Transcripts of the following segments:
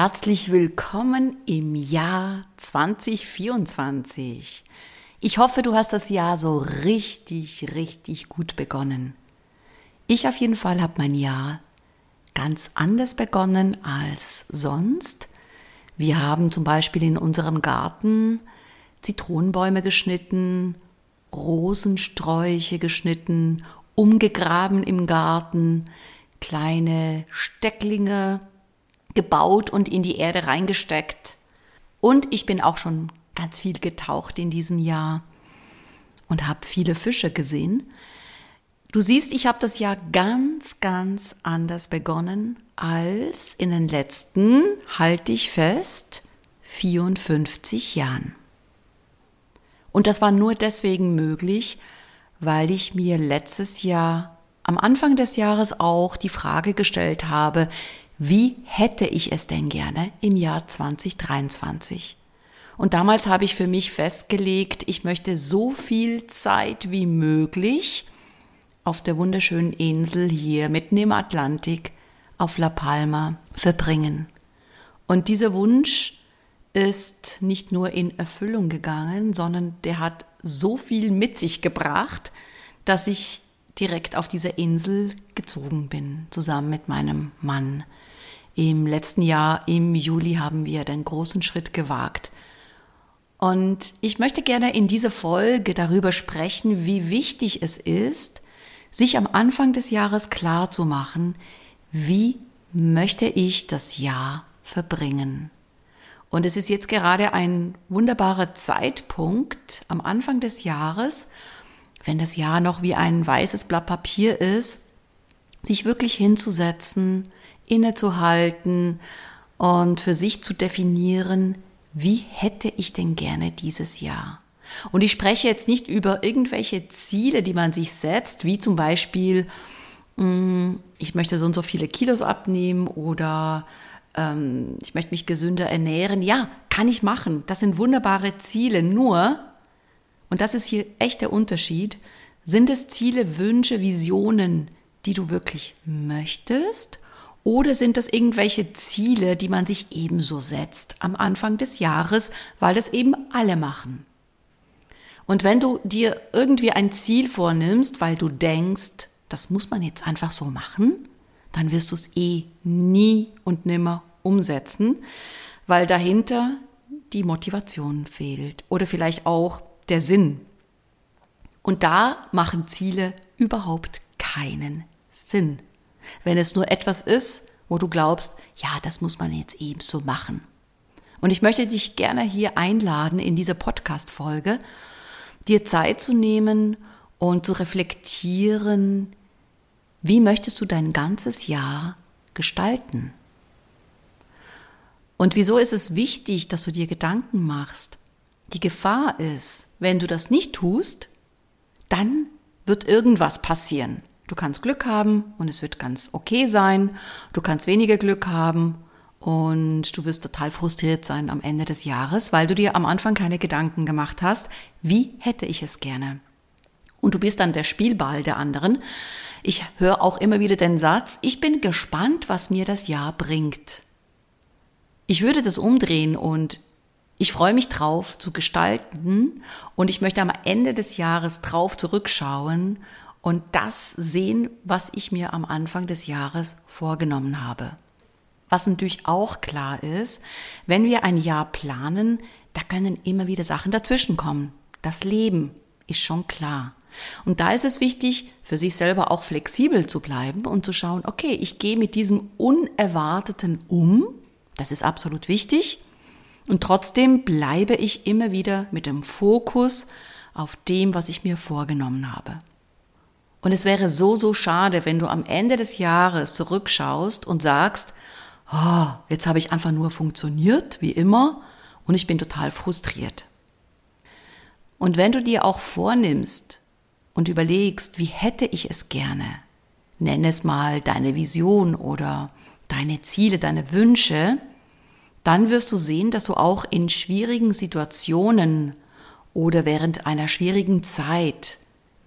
Herzlich willkommen im Jahr 2024. Ich hoffe, du hast das Jahr so richtig, richtig gut begonnen. Ich auf jeden Fall habe mein Jahr ganz anders begonnen als sonst. Wir haben zum Beispiel in unserem Garten Zitronenbäume geschnitten, Rosensträuche geschnitten, umgegraben im Garten, kleine Stecklinge gebaut und in die Erde reingesteckt. Und ich bin auch schon ganz viel getaucht in diesem Jahr und habe viele Fische gesehen. Du siehst, ich habe das Jahr ganz, ganz anders begonnen als in den letzten, halte ich fest, 54 Jahren. Und das war nur deswegen möglich, weil ich mir letztes Jahr am Anfang des Jahres auch die Frage gestellt habe, wie hätte ich es denn gerne im Jahr 2023? Und damals habe ich für mich festgelegt, ich möchte so viel Zeit wie möglich auf der wunderschönen Insel hier mitten im Atlantik auf La Palma verbringen. Und dieser Wunsch ist nicht nur in Erfüllung gegangen, sondern der hat so viel mit sich gebracht, dass ich direkt auf dieser Insel gezogen bin, zusammen mit meinem Mann. Im letzten Jahr, im Juli, haben wir den großen Schritt gewagt. Und ich möchte gerne in dieser Folge darüber sprechen, wie wichtig es ist, sich am Anfang des Jahres klar zu machen, wie möchte ich das Jahr verbringen. Und es ist jetzt gerade ein wunderbarer Zeitpunkt am Anfang des Jahres, wenn das Jahr noch wie ein weißes Blatt Papier ist, sich wirklich hinzusetzen, innezuhalten und für sich zu definieren, wie hätte ich denn gerne dieses Jahr? Und ich spreche jetzt nicht über irgendwelche Ziele, die man sich setzt, wie zum Beispiel, mm, ich möchte so und so viele Kilos abnehmen oder ähm, ich möchte mich gesünder ernähren. Ja, kann ich machen. Das sind wunderbare Ziele. Nur, und das ist hier echt der Unterschied, sind es Ziele, Wünsche, Visionen, die du wirklich möchtest oder sind das irgendwelche Ziele, die man sich ebenso setzt am Anfang des Jahres, weil das eben alle machen? Und wenn du dir irgendwie ein Ziel vornimmst, weil du denkst, das muss man jetzt einfach so machen, dann wirst du es eh nie und nimmer umsetzen, weil dahinter die Motivation fehlt oder vielleicht auch der Sinn. Und da machen Ziele überhaupt keinen Sinn wenn es nur etwas ist, wo du glaubst, ja, das muss man jetzt eben so machen. Und ich möchte dich gerne hier einladen, in dieser Podcast-Folge, dir Zeit zu nehmen und zu reflektieren, wie möchtest du dein ganzes Jahr gestalten? Und wieso ist es wichtig, dass du dir Gedanken machst? Die Gefahr ist, wenn du das nicht tust, dann wird irgendwas passieren. Du kannst Glück haben und es wird ganz okay sein. Du kannst weniger Glück haben und du wirst total frustriert sein am Ende des Jahres, weil du dir am Anfang keine Gedanken gemacht hast, wie hätte ich es gerne. Und du bist dann der Spielball der anderen. Ich höre auch immer wieder den Satz, ich bin gespannt, was mir das Jahr bringt. Ich würde das umdrehen und ich freue mich drauf zu gestalten und ich möchte am Ende des Jahres drauf zurückschauen und das sehen, was ich mir am Anfang des Jahres vorgenommen habe. Was natürlich auch klar ist, wenn wir ein Jahr planen, da können immer wieder Sachen dazwischenkommen. Das Leben ist schon klar. Und da ist es wichtig, für sich selber auch flexibel zu bleiben und zu schauen, okay, ich gehe mit diesem Unerwarteten um. Das ist absolut wichtig. Und trotzdem bleibe ich immer wieder mit dem Fokus auf dem, was ich mir vorgenommen habe. Und es wäre so, so schade, wenn du am Ende des Jahres zurückschaust und sagst, oh, jetzt habe ich einfach nur funktioniert, wie immer, und ich bin total frustriert. Und wenn du dir auch vornimmst und überlegst, wie hätte ich es gerne, nenn es mal deine Vision oder deine Ziele, deine Wünsche, dann wirst du sehen, dass du auch in schwierigen Situationen oder während einer schwierigen Zeit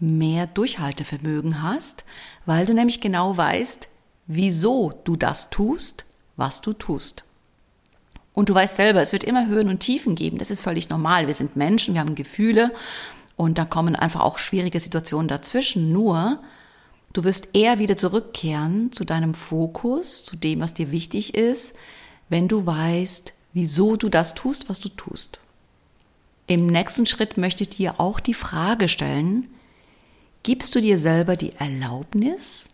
mehr Durchhaltevermögen hast, weil du nämlich genau weißt, wieso du das tust, was du tust. Und du weißt selber, es wird immer Höhen und Tiefen geben. Das ist völlig normal. Wir sind Menschen, wir haben Gefühle und da kommen einfach auch schwierige Situationen dazwischen. Nur, du wirst eher wieder zurückkehren zu deinem Fokus, zu dem, was dir wichtig ist, wenn du weißt, wieso du das tust, was du tust. Im nächsten Schritt möchte ich dir auch die Frage stellen, gibst du dir selber die Erlaubnis,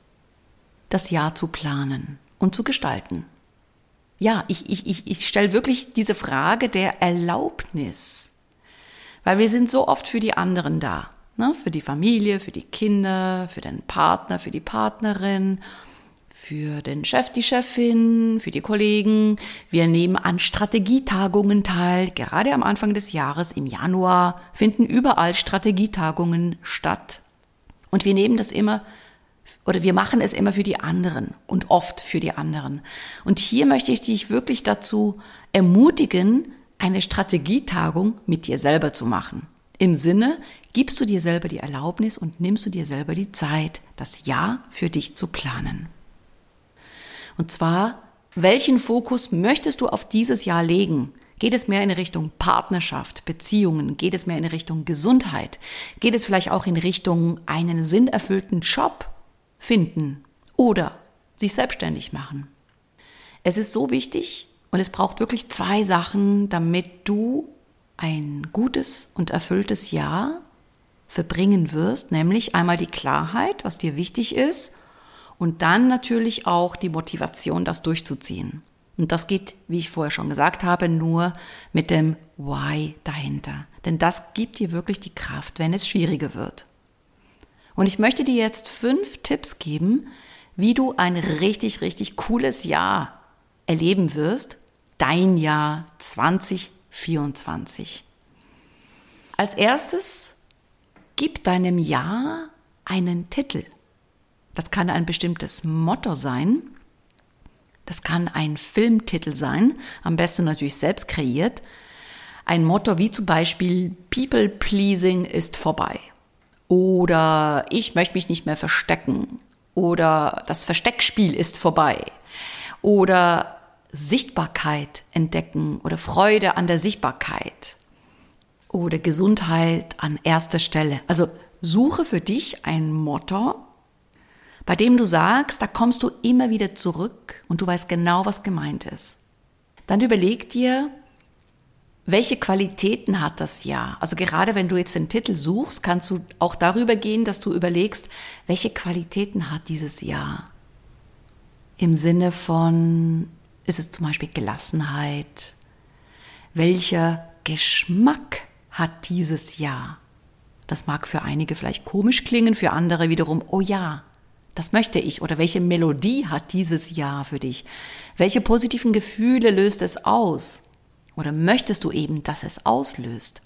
das Jahr zu planen und zu gestalten? Ja, ich, ich, ich, ich stelle wirklich diese Frage der Erlaubnis, weil wir sind so oft für die anderen da, ne? für die Familie, für die Kinder, für den Partner, für die Partnerin, für den Chef, die Chefin, für die Kollegen. Wir nehmen an Strategietagungen teil. Gerade am Anfang des Jahres, im Januar, finden überall Strategietagungen statt. Und wir nehmen das immer oder wir machen es immer für die anderen und oft für die anderen. Und hier möchte ich dich wirklich dazu ermutigen, eine Strategietagung mit dir selber zu machen. Im Sinne, gibst du dir selber die Erlaubnis und nimmst du dir selber die Zeit, das Ja für dich zu planen. Und zwar, welchen Fokus möchtest du auf dieses Jahr legen? Geht es mehr in Richtung Partnerschaft, Beziehungen? Geht es mehr in Richtung Gesundheit? Geht es vielleicht auch in Richtung einen sinnerfüllten Job? finden oder sich selbstständig machen. Es ist so wichtig und es braucht wirklich zwei Sachen, damit du ein gutes und erfülltes Jahr verbringen wirst, nämlich einmal die Klarheit, was dir wichtig ist, und dann natürlich auch die Motivation, das durchzuziehen. Und das geht, wie ich vorher schon gesagt habe, nur mit dem Why dahinter. Denn das gibt dir wirklich die Kraft, wenn es schwieriger wird. Und ich möchte dir jetzt fünf Tipps geben, wie du ein richtig, richtig cooles Jahr erleben wirst. Dein Jahr 2024. Als erstes, gib deinem Jahr einen Titel. Das kann ein bestimmtes Motto sein. Das kann ein Filmtitel sein, am besten natürlich selbst kreiert. Ein Motto wie zum Beispiel People Pleasing ist vorbei oder ich möchte mich nicht mehr verstecken. Oder das Versteckspiel ist vorbei. Oder Sichtbarkeit entdecken oder Freude an der Sichtbarkeit. Oder Gesundheit an erster Stelle. Also suche für dich ein Motto, bei dem du sagst, da kommst du immer wieder zurück und du weißt genau, was gemeint ist. Dann überleg dir, welche Qualitäten hat das Jahr? Also gerade wenn du jetzt den Titel suchst, kannst du auch darüber gehen, dass du überlegst, welche Qualitäten hat dieses Jahr? Im Sinne von, ist es zum Beispiel Gelassenheit? Welcher Geschmack hat dieses Jahr? Das mag für einige vielleicht komisch klingen, für andere wiederum, oh ja, das möchte ich. Oder welche Melodie hat dieses Jahr für dich? Welche positiven Gefühle löst es aus? Oder möchtest du eben, dass es auslöst?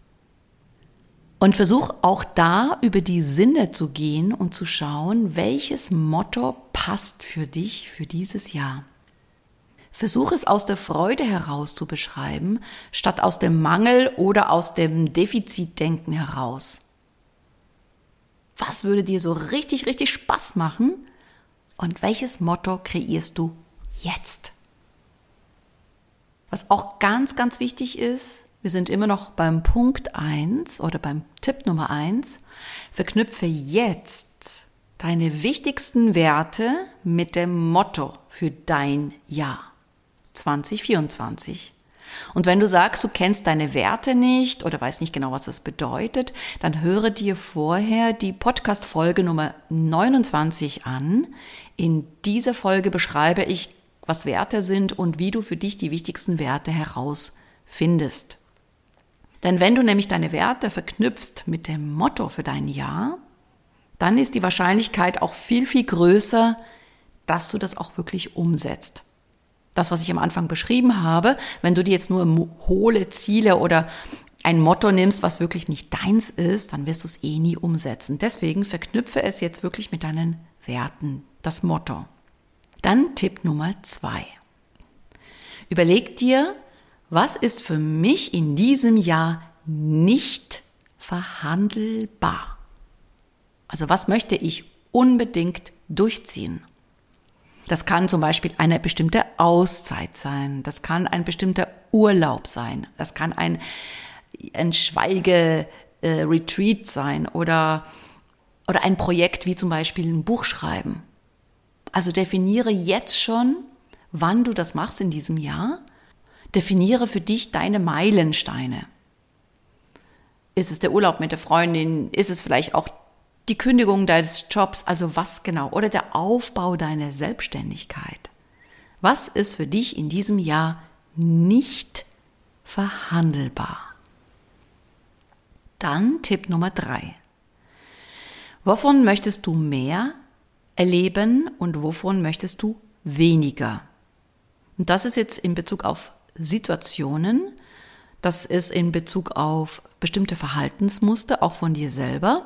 Und versuch auch da über die Sinne zu gehen und zu schauen, welches Motto passt für dich für dieses Jahr. Versuch es aus der Freude heraus zu beschreiben, statt aus dem Mangel oder aus dem Defizitdenken heraus. Was würde dir so richtig, richtig Spaß machen? Und welches Motto kreierst du jetzt? Was auch ganz, ganz wichtig ist, wir sind immer noch beim Punkt eins oder beim Tipp Nummer eins. Verknüpfe jetzt deine wichtigsten Werte mit dem Motto für dein Jahr 2024. Und wenn du sagst, du kennst deine Werte nicht oder weißt nicht genau, was das bedeutet, dann höre dir vorher die Podcast-Folge Nummer 29 an. In dieser Folge beschreibe ich was Werte sind und wie du für dich die wichtigsten Werte herausfindest. Denn wenn du nämlich deine Werte verknüpfst mit dem Motto für dein Jahr, dann ist die Wahrscheinlichkeit auch viel, viel größer, dass du das auch wirklich umsetzt. Das, was ich am Anfang beschrieben habe, wenn du dir jetzt nur hohle Ziele oder ein Motto nimmst, was wirklich nicht deins ist, dann wirst du es eh nie umsetzen. Deswegen verknüpfe es jetzt wirklich mit deinen Werten, das Motto. Dann Tipp Nummer zwei. Überleg dir, was ist für mich in diesem Jahr nicht verhandelbar? Also was möchte ich unbedingt durchziehen? Das kann zum Beispiel eine bestimmte Auszeit sein, das kann ein bestimmter Urlaub sein, das kann ein, ein Schweige-Retreat äh, sein oder, oder ein Projekt wie zum Beispiel ein Buch schreiben. Also definiere jetzt schon, wann du das machst in diesem Jahr. Definiere für dich deine Meilensteine. Ist es der Urlaub mit der Freundin? Ist es vielleicht auch die Kündigung deines Jobs? Also was genau? Oder der Aufbau deiner Selbstständigkeit? Was ist für dich in diesem Jahr nicht verhandelbar? Dann Tipp Nummer drei. Wovon möchtest du mehr erleben und wovon möchtest du weniger? Und das ist jetzt in Bezug auf Situationen, das ist in Bezug auf bestimmte Verhaltensmuster, auch von dir selber.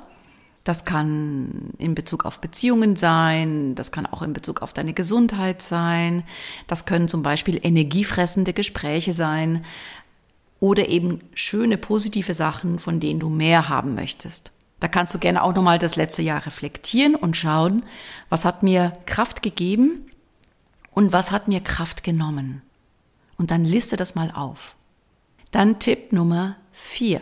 Das kann in Bezug auf Beziehungen sein, das kann auch in Bezug auf deine Gesundheit sein, das können zum Beispiel energiefressende Gespräche sein oder eben schöne positive Sachen, von denen du mehr haben möchtest. Da kannst du gerne auch nochmal das letzte Jahr reflektieren und schauen, was hat mir Kraft gegeben und was hat mir Kraft genommen. Und dann liste das mal auf. Dann Tipp Nummer vier: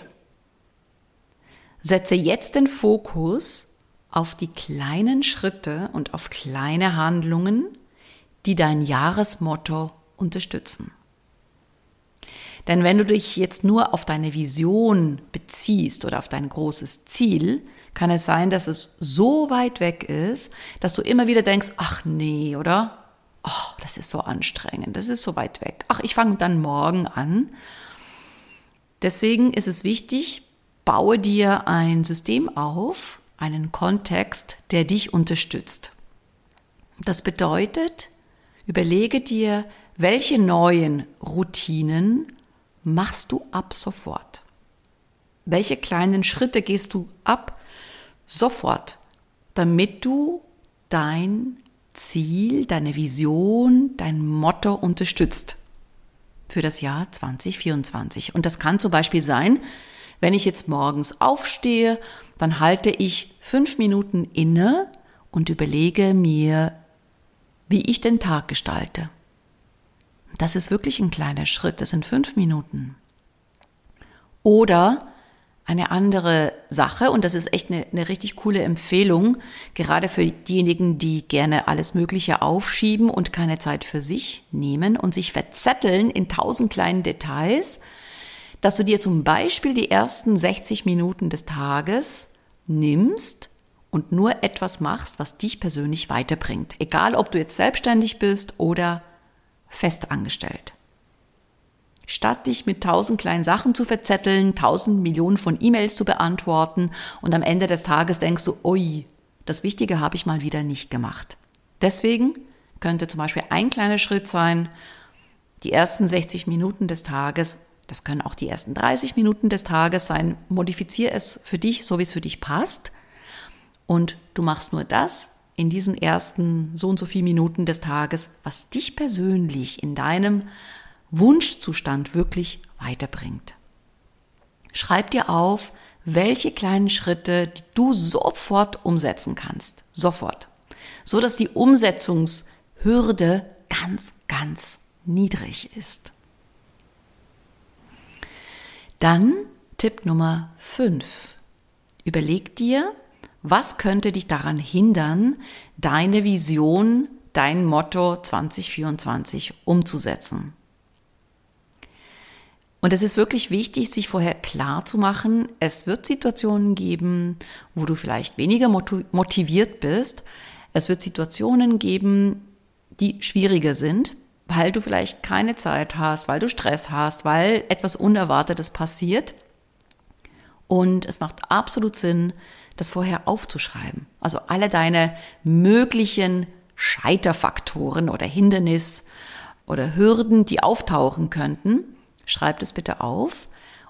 Setze jetzt den Fokus auf die kleinen Schritte und auf kleine Handlungen, die dein Jahresmotto unterstützen. Denn wenn du dich jetzt nur auf deine Vision beziehst oder auf dein großes Ziel, kann es sein, dass es so weit weg ist, dass du immer wieder denkst, ach nee, oder? Ach, das ist so anstrengend, das ist so weit weg. Ach, ich fange dann morgen an. Deswegen ist es wichtig, baue dir ein System auf, einen Kontext, der dich unterstützt. Das bedeutet, überlege dir, welche neuen Routinen machst du ab sofort? Welche kleinen Schritte gehst du ab sofort, damit du dein Ziel, deine Vision, dein Motto unterstützt für das Jahr 2024? Und das kann zum Beispiel sein, wenn ich jetzt morgens aufstehe, dann halte ich fünf Minuten inne und überlege mir, wie ich den Tag gestalte. Das ist wirklich ein kleiner Schritt, das sind fünf Minuten. Oder eine andere Sache, und das ist echt eine, eine, richtig coole Empfehlung, gerade für diejenigen, die gerne alles Mögliche aufschieben und keine Zeit für sich nehmen und sich verzetteln in tausend kleinen Details, dass du dir zum Beispiel die ersten 60 Minuten des Tages nimmst und nur etwas machst, was dich persönlich weiterbringt. Egal, ob du jetzt selbstständig bist oder festangestellt. Statt dich mit tausend kleinen Sachen zu verzetteln, tausend Millionen von E-Mails zu beantworten und am Ende des Tages denkst du, ui, das Wichtige habe ich mal wieder nicht gemacht. Deswegen könnte zum Beispiel ein kleiner Schritt sein, die ersten 60 Minuten des Tages, das können auch die ersten 30 Minuten des Tages sein, modifiziere es für dich, so wie es für dich passt. Und du machst nur das, in diesen ersten so und so viel Minuten des Tages, was dich persönlich in deinem Wunschzustand wirklich weiterbringt. Schreib dir auf, welche kleinen Schritte du sofort umsetzen kannst. Sofort. So dass die Umsetzungshürde ganz, ganz niedrig ist. Dann Tipp Nummer 5. Überleg dir, was könnte dich daran hindern, deine Vision, dein Motto 2024 umzusetzen? Und es ist wirklich wichtig, sich vorher klar zu machen, es wird Situationen geben, wo du vielleicht weniger motiviert bist. Es wird Situationen geben, die schwieriger sind, weil du vielleicht keine Zeit hast, weil du Stress hast, weil etwas Unerwartetes passiert. Und es macht absolut Sinn, das vorher aufzuschreiben. Also alle deine möglichen Scheiterfaktoren oder Hindernis, oder Hürden, die auftauchen könnten, schreib das bitte auf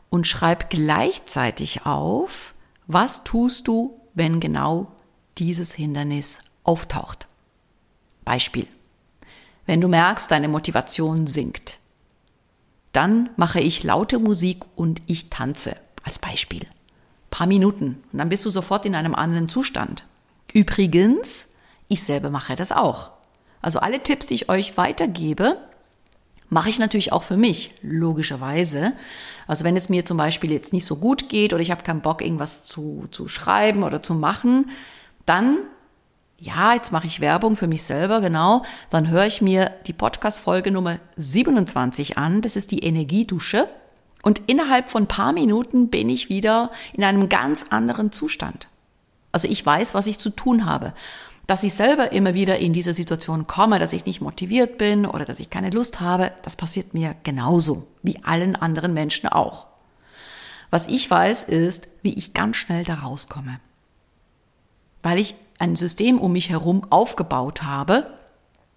und schreib gleichzeitig auf, was tust du, wenn genau dieses Hindernis auftaucht. Beispiel. Wenn du merkst, deine Motivation sinkt, dann mache ich laute Musik und ich tanze. Als Beispiel. paar Minuten. Und dann bist du sofort in einem anderen Zustand. Übrigens, ich selber mache das auch. Also alle Tipps, die ich euch weitergebe, mache ich natürlich auch für mich, logischerweise. Also wenn es mir zum Beispiel jetzt nicht so gut geht oder ich habe keinen Bock, irgendwas zu, zu schreiben oder zu machen, dann ja, jetzt mache ich Werbung für mich selber, genau, dann höre ich mir die Podcast-Folge Nummer 27 an. Das ist die Energiedusche. Und innerhalb von paar Minuten bin ich wieder in einem ganz anderen Zustand. Also ich weiß, was ich zu tun habe. Dass ich selber immer wieder in diese Situation komme, dass ich nicht motiviert bin oder dass ich keine Lust habe, das passiert mir genauso, wie allen anderen Menschen auch. Was ich weiß, ist, wie ich ganz schnell da rauskomme. Weil ich ein System um mich herum aufgebaut habe,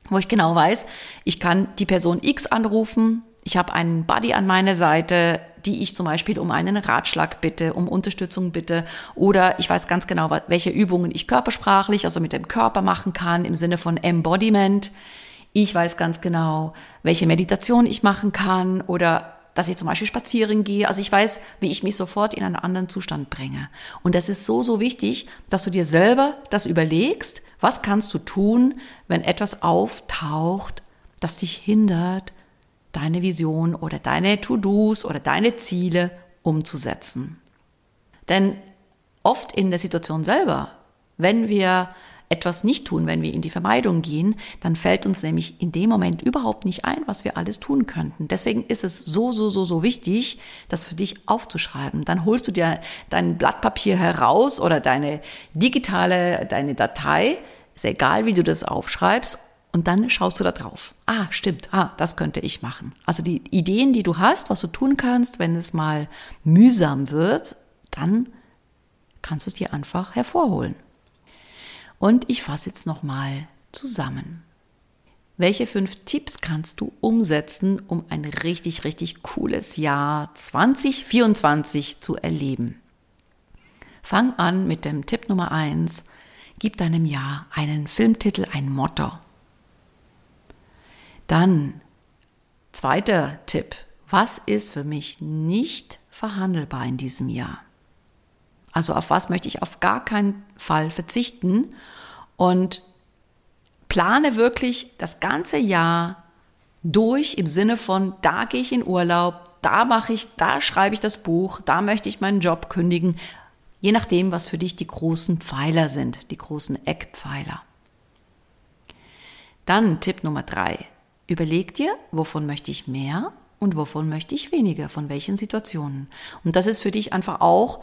wo ich genau weiß, ich kann die Person X anrufen, ich habe einen Buddy an meiner Seite, die ich zum Beispiel um einen Ratschlag bitte, um Unterstützung bitte, oder ich weiß ganz genau, welche Übungen ich körpersprachlich, also mit dem Körper machen kann im Sinne von Embodiment. Ich weiß ganz genau, welche Meditation ich machen kann oder dass ich zum Beispiel spazieren gehe. Also ich weiß, wie ich mich sofort in einen anderen Zustand bringe. Und das ist so, so wichtig, dass du dir selber das überlegst, was kannst du tun, wenn etwas auftaucht, das dich hindert, deine Vision oder deine To-Dos oder deine Ziele umzusetzen. Denn oft in der Situation selber, wenn wir etwas nicht tun, wenn wir in die Vermeidung gehen, dann fällt uns nämlich in dem Moment überhaupt nicht ein, was wir alles tun könnten. Deswegen ist es so, so, so, so wichtig, das für dich aufzuschreiben. Dann holst du dir dein Blatt Papier heraus oder deine digitale, deine Datei, ist egal, wie du das aufschreibst, und dann schaust du da drauf. Ah, stimmt. Ah, das könnte ich machen. Also die Ideen, die du hast, was du tun kannst, wenn es mal mühsam wird, dann kannst du es dir einfach hervorholen. Und ich fasse jetzt nochmal zusammen. Welche fünf Tipps kannst du umsetzen, um ein richtig, richtig cooles Jahr 2024 zu erleben? Fang an mit dem Tipp Nummer eins. Gib deinem Jahr einen Filmtitel, ein Motto. Dann, zweiter Tipp. Was ist für mich nicht verhandelbar in diesem Jahr? Also auf was möchte ich auf gar keinen Fall verzichten und plane wirklich das ganze Jahr durch im Sinne von, da gehe ich in Urlaub, da mache ich, da schreibe ich das Buch, da möchte ich meinen Job kündigen, je nachdem, was für dich die großen Pfeiler sind, die großen Eckpfeiler. Dann Tipp Nummer drei. Überleg dir, wovon möchte ich mehr und wovon möchte ich weniger, von welchen Situationen. Und das ist für dich einfach auch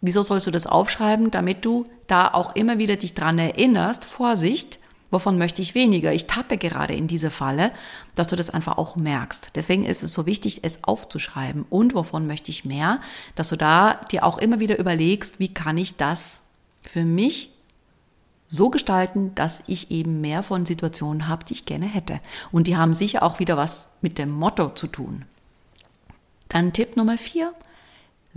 Wieso sollst du das aufschreiben? Damit du da auch immer wieder dich dran erinnerst, Vorsicht, wovon möchte ich weniger? Ich tappe gerade in diese Falle, dass du das einfach auch merkst. Deswegen ist es so wichtig, es aufzuschreiben. Und wovon möchte ich mehr? Dass du da dir auch immer wieder überlegst, wie kann ich das für mich so gestalten, dass ich eben mehr von Situationen habe, die ich gerne hätte. Und die haben sicher auch wieder was mit dem Motto zu tun. Dann Tipp Nummer vier.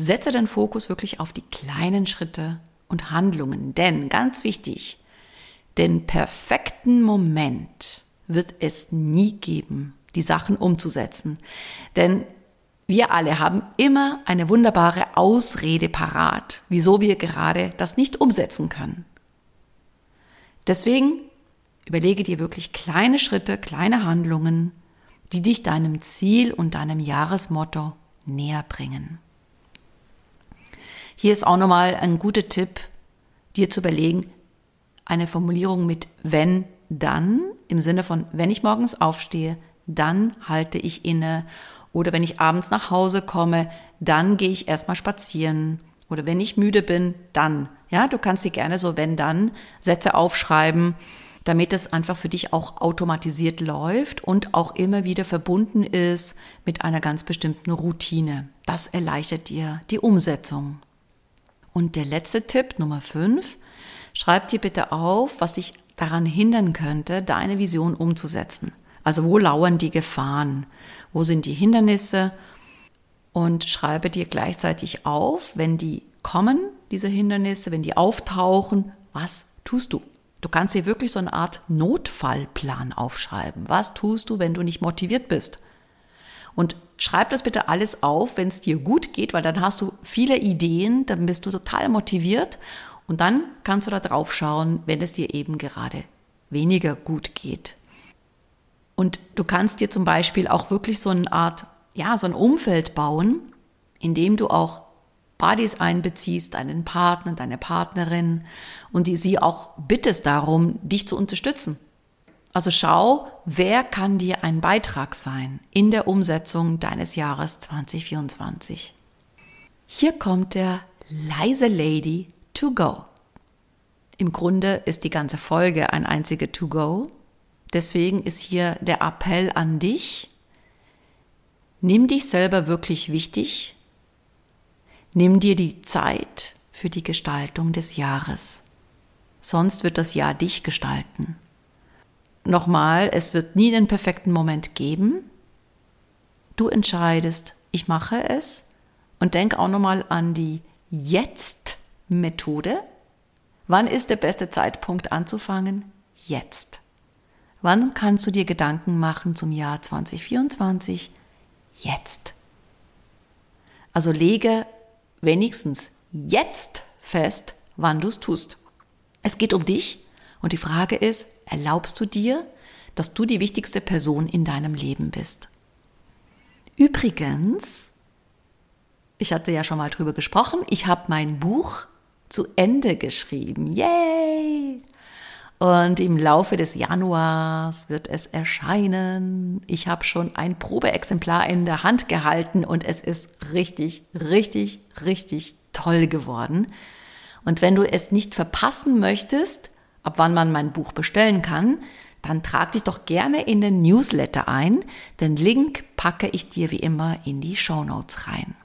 Setze den Fokus wirklich auf die kleinen Schritte und Handlungen, denn ganz wichtig, den perfekten Moment wird es nie geben, die Sachen umzusetzen. Denn wir alle haben immer eine wunderbare Ausrede parat, wieso wir gerade das nicht umsetzen können. Deswegen überlege dir wirklich kleine Schritte, kleine Handlungen, die dich deinem Ziel und deinem Jahresmotto näher bringen. Hier ist auch nochmal ein guter Tipp, dir zu überlegen, eine Formulierung mit wenn, dann, im Sinne von, wenn ich morgens aufstehe, dann halte ich inne. Oder wenn ich abends nach Hause komme, dann gehe ich erstmal spazieren. Oder wenn ich müde bin, dann. Ja, du kannst dir gerne so wenn dann Sätze aufschreiben, damit es einfach für dich auch automatisiert läuft und auch immer wieder verbunden ist mit einer ganz bestimmten Routine. Das erleichtert dir die Umsetzung. Und der letzte Tipp, Nummer 5, schreib dir bitte auf, was dich daran hindern könnte, deine Vision umzusetzen. Also wo lauern die Gefahren? Wo sind die Hindernisse? Und schreibe dir gleichzeitig auf, wenn die kommen, diese Hindernisse, wenn die auftauchen, was tust du? Du kannst dir wirklich so eine Art Notfallplan aufschreiben. Was tust du, wenn du nicht motiviert bist? Und schreib das bitte alles auf, wenn es dir gut geht, weil dann hast du viele Ideen, dann bist du total motiviert und dann kannst du da drauf schauen, wenn es dir eben gerade weniger gut geht. Und du kannst dir zum Beispiel auch wirklich so eine Art, ja, so ein Umfeld bauen, in dem du auch Buddies einbeziehst, deinen Partner, deine Partnerin und die sie auch bittest darum, dich zu unterstützen. Also schau, wer kann dir ein Beitrag sein in der Umsetzung deines Jahres 2024. Hier kommt der leise Lady to go. Im Grunde ist die ganze Folge ein einzige to go. Deswegen ist hier der Appell an dich. Nimm dich selber wirklich wichtig Nimm dir die Zeit für die Gestaltung des Jahres. Sonst wird das Jahr dich gestalten. Nochmal, es wird nie den perfekten Moment geben. Du entscheidest, ich mache es und denk auch nochmal an die Jetzt-Methode. Wann ist der beste Zeitpunkt anzufangen? Jetzt. Wann kannst du dir Gedanken machen zum Jahr 2024? Jetzt. Also lege wenigstens jetzt fest, wann du es tust. Es geht um dich und die Frage ist, erlaubst du dir, dass du die wichtigste Person in deinem Leben bist? Übrigens, ich hatte ja schon mal drüber gesprochen, ich habe mein Buch zu Ende geschrieben. Yay! Und im Laufe des Januars wird es erscheinen. Ich habe schon ein Probeexemplar in der Hand gehalten und es ist richtig, richtig, richtig toll geworden. Und wenn du es nicht verpassen möchtest, ab wann man mein Buch bestellen kann, dann trag dich doch gerne in den Newsletter ein. Den Link packe ich dir wie immer in die Show Notes rein.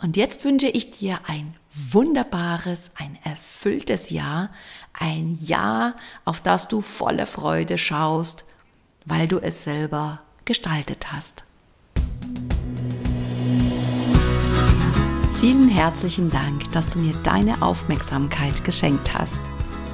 Und jetzt wünsche ich dir ein wunderbares, ein erfülltes Jahr, ein Jahr, auf das du voller Freude schaust, weil du es selber gestaltet hast. Vielen herzlichen Dank, dass du mir deine Aufmerksamkeit geschenkt hast.